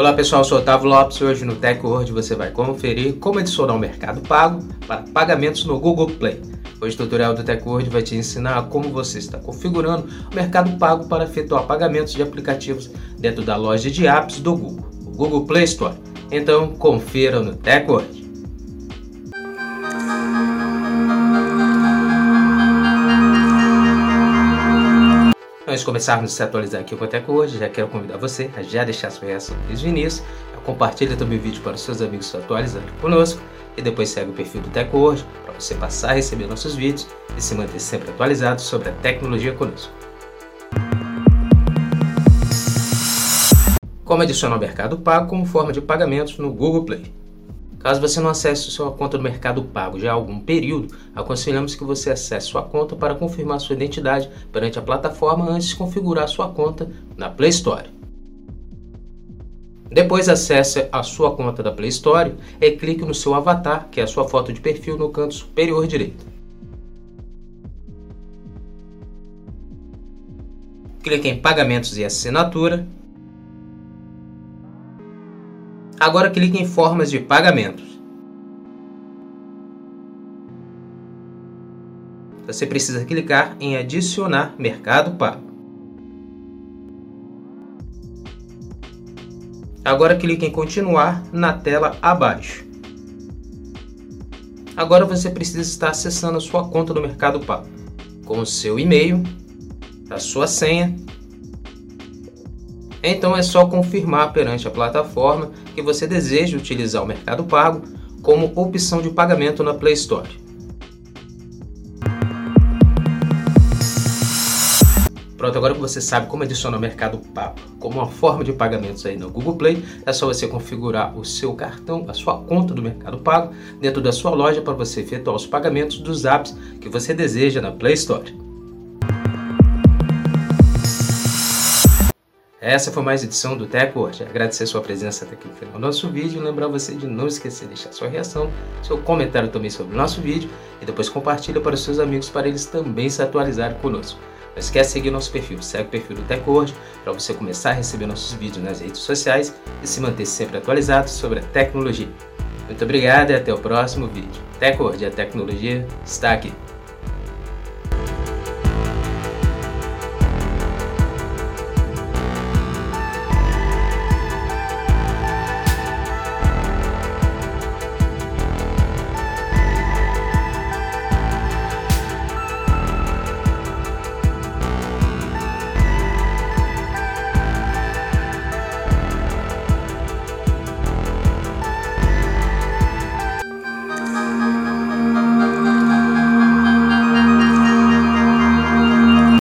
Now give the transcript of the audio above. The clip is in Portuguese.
Olá pessoal, sou Otávio Lopes e hoje no TechWord você vai conferir como adicionar o Mercado Pago para pagamentos no Google Play. Hoje o tutorial do TechWord vai te ensinar como você está configurando o Mercado Pago para efetuar pagamentos de aplicativos dentro da loja de apps do Google, o Google Play Store. Então confira no TechWord. Antes de começarmos a se atualizar aqui o Coteco hoje, já quero convidar você a já deixar sua reação desde o início, compartilha também o vídeo para os seus amigos se atualizando conosco e depois segue o perfil do Teco hoje para você passar a receber nossos vídeos e se manter sempre atualizado sobre a tecnologia conosco. Como adicionar o Mercado Pago como forma de pagamentos no Google Play. Caso você não acesse sua conta do Mercado Pago já há algum período, aconselhamos que você acesse sua conta para confirmar sua identidade perante a plataforma antes de configurar sua conta na Play Store. Depois acesse a sua conta da Play Store e clique no seu avatar, que é a sua foto de perfil no canto superior direito. Clique em Pagamentos e Assinatura Agora clique em formas de pagamentos. Você precisa clicar em adicionar Mercado Pago. Agora clique em continuar na tela abaixo. Agora você precisa estar acessando a sua conta do Mercado Pago com o seu e-mail, a sua senha então é só confirmar perante a plataforma que você deseja utilizar o Mercado Pago como opção de pagamento na Play Store. Pronto, agora que você sabe como adicionar o Mercado Pago como uma forma de pagamentos aí no Google Play, é só você configurar o seu cartão, a sua conta do Mercado Pago dentro da sua loja para você efetuar os pagamentos dos apps que você deseja na Play Store. Essa foi mais edição do TechWord. Agradecer sua presença até aqui no final do nosso vídeo e lembrar você de não esquecer de deixar sua reação, seu comentário também sobre o nosso vídeo e depois compartilha para os seus amigos para eles também se atualizarem conosco. Não esquece de seguir nosso perfil, segue o perfil do TechWord para você começar a receber nossos vídeos nas redes sociais e se manter sempre atualizado sobre a tecnologia. Muito obrigado e até o próximo vídeo. TechWord, a tecnologia está aqui.